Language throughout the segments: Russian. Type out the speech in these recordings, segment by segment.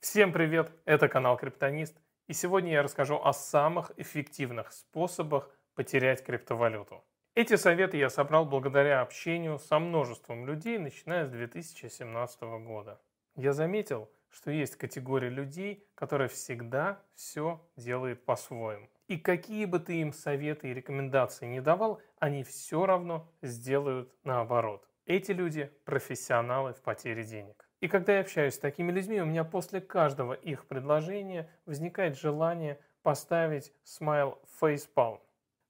Всем привет, это канал Криптонист, и сегодня я расскажу о самых эффективных способах потерять криптовалюту. Эти советы я собрал благодаря общению со множеством людей, начиная с 2017 года. Я заметил, что есть категория людей, которая всегда все делает по-своему. И какие бы ты им советы и рекомендации не давал, они все равно сделают наоборот. Эти люди – профессионалы в потере денег. И когда я общаюсь с такими людьми, у меня после каждого их предложения возникает желание поставить смайл фейспалм.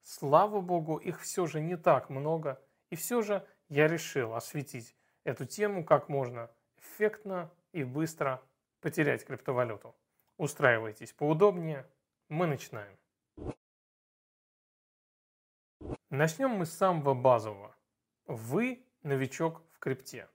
Слава богу, их все же не так много, и все же я решил осветить эту тему как можно эффектно и быстро потерять криптовалюту. Устраивайтесь поудобнее, мы начинаем. Начнем мы с самого базового. Вы новичок в крипте.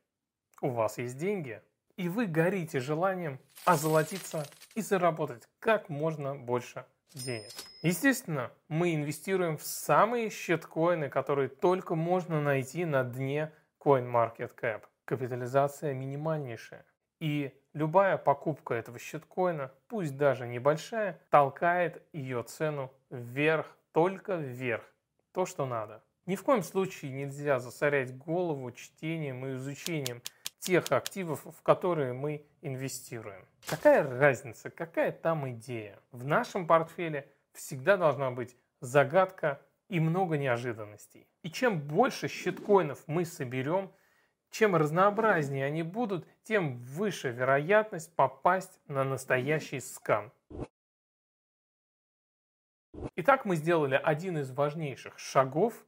У вас есть деньги, и вы горите желанием озолотиться и заработать как можно больше денег. Естественно, мы инвестируем в самые щиткоины, которые только можно найти на дне CoinMarketCap. Капитализация минимальнейшая. И любая покупка этого щиткоина, пусть даже небольшая, толкает ее цену вверх, только вверх. То, что надо. Ни в коем случае нельзя засорять голову чтением и изучением тех активов, в которые мы инвестируем. Какая разница, какая там идея? В нашем портфеле всегда должна быть загадка и много неожиданностей. И чем больше щиткоинов мы соберем, чем разнообразнее они будут, тем выше вероятность попасть на настоящий скам. Итак, мы сделали один из важнейших шагов.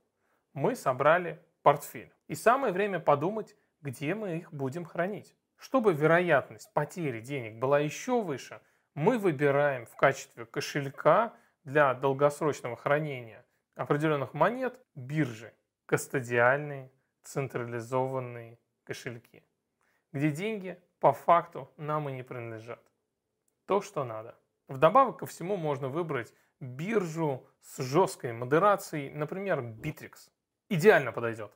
Мы собрали портфель. И самое время подумать, где мы их будем хранить. Чтобы вероятность потери денег была еще выше, мы выбираем в качестве кошелька для долгосрочного хранения определенных монет биржи, кастодиальные, централизованные кошельки, где деньги по факту нам и не принадлежат. То, что надо. Вдобавок ко всему можно выбрать биржу с жесткой модерацией, например, Bittrex. Идеально подойдет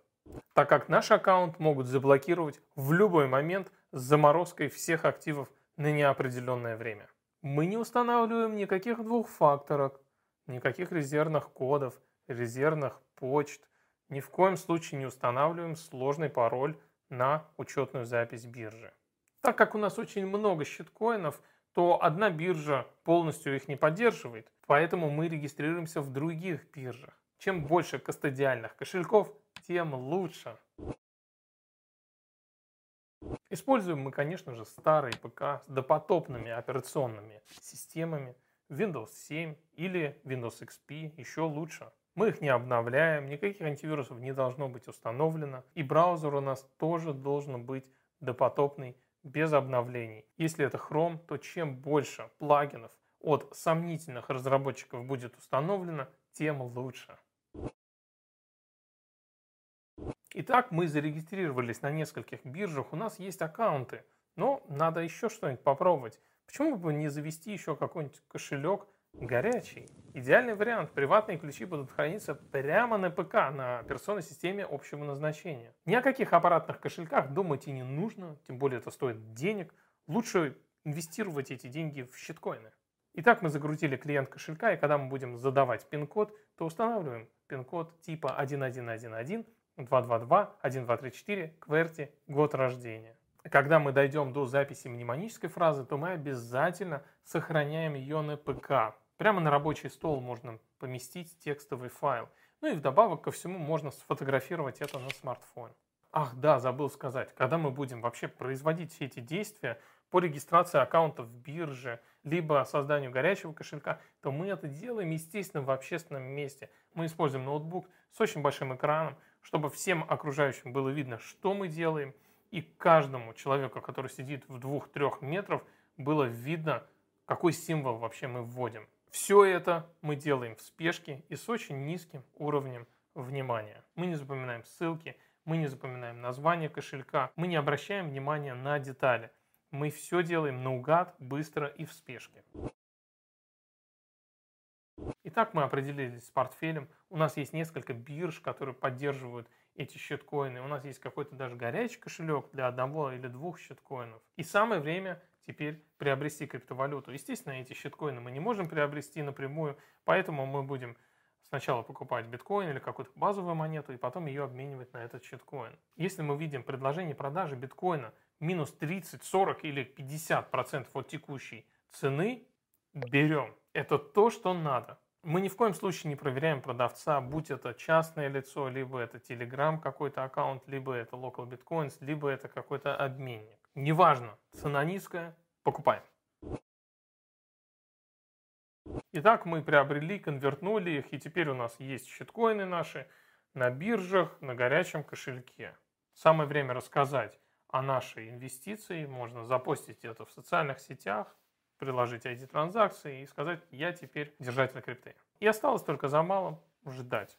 так как наш аккаунт могут заблокировать в любой момент с заморозкой всех активов на неопределенное время. Мы не устанавливаем никаких двухфакторок, никаких резервных кодов, резервных почт, ни в коем случае не устанавливаем сложный пароль на учетную запись биржи. Так как у нас очень много щиткоинов, то одна биржа полностью их не поддерживает, поэтому мы регистрируемся в других биржах. Чем больше кастодиальных кошельков, тем лучше. Используем мы, конечно же, старый ПК с допотопными операционными системами Windows 7 или Windows XP, еще лучше. Мы их не обновляем, никаких антивирусов не должно быть установлено, и браузер у нас тоже должен быть допотопный, без обновлений. Если это Chrome, то чем больше плагинов от сомнительных разработчиков будет установлено, тем лучше. Итак, мы зарегистрировались на нескольких биржах, у нас есть аккаунты, но надо еще что-нибудь попробовать. Почему бы не завести еще какой-нибудь кошелек горячий? Идеальный вариант. Приватные ключи будут храниться прямо на ПК, на операционной системе общего назначения. Ни о каких аппаратных кошельках думать и не нужно, тем более это стоит денег. Лучше инвестировать эти деньги в щиткоины. Итак, мы загрузили клиент кошелька, и когда мы будем задавать пин-код, то устанавливаем пин-код типа 1111 222 1234 QWERTY год рождения. Когда мы дойдем до записи мнемонической фразы, то мы обязательно сохраняем ее на ПК. Прямо на рабочий стол можно поместить текстовый файл. Ну и вдобавок ко всему можно сфотографировать это на смартфон. Ах да, забыл сказать, когда мы будем вообще производить все эти действия по регистрации аккаунтов в бирже, либо созданию горячего кошелька, то мы это делаем, естественно, в общественном месте. Мы используем ноутбук с очень большим экраном, чтобы всем окружающим было видно, что мы делаем, и каждому человеку, который сидит в двух-трех метров, было видно, какой символ вообще мы вводим. Все это мы делаем в спешке и с очень низким уровнем внимания. Мы не запоминаем ссылки, мы не запоминаем название кошелька, мы не обращаем внимания на детали. Мы все делаем наугад, быстро и в спешке. Итак, мы определились с портфелем. У нас есть несколько бирж, которые поддерживают эти щиткоины. У нас есть какой-то даже горячий кошелек для одного или двух щиткоинов. И самое время теперь приобрести криптовалюту. Естественно, эти щиткоины мы не можем приобрести напрямую, поэтому мы будем сначала покупать биткоин или какую-то базовую монету и потом ее обменивать на этот щиткоин. Если мы видим предложение продажи биткоина минус 30, 40 или 50 процентов от текущей цены, берем. Это то, что надо. Мы ни в коем случае не проверяем продавца, будь это частное лицо, либо это Telegram какой-то аккаунт, либо это Local Bitcoins, либо это какой-то обменник. Неважно, цена низкая, покупаем. Итак, мы приобрели, конвертнули их, и теперь у нас есть щиткоины наши на биржах, на горячем кошельке. Самое время рассказать о нашей инвестиции. Можно запостить это в социальных сетях, приложить ID-транзакции и сказать, я теперь держатель крипты. И осталось только за малым ждать.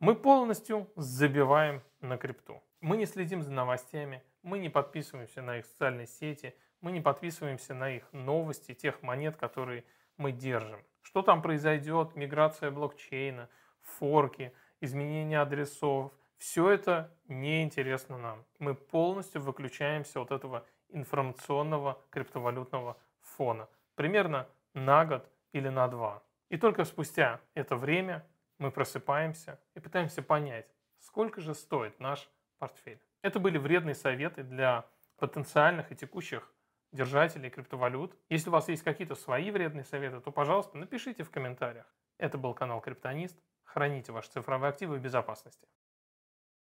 Мы полностью забиваем на крипту. Мы не следим за новостями, мы не подписываемся на их социальные сети, мы не подписываемся на их новости, тех монет, которые мы держим. Что там произойдет, миграция блокчейна, форки, изменение адресов, все это неинтересно нам. Мы полностью выключаемся от этого информационного криптовалютного фона. Примерно на год или на два. И только спустя это время мы просыпаемся и пытаемся понять, сколько же стоит наш портфель. Это были вредные советы для потенциальных и текущих держателей криптовалют. Если у вас есть какие-то свои вредные советы, то, пожалуйста, напишите в комментариях. Это был канал Криптонист. Храните ваши цифровые активы в безопасности.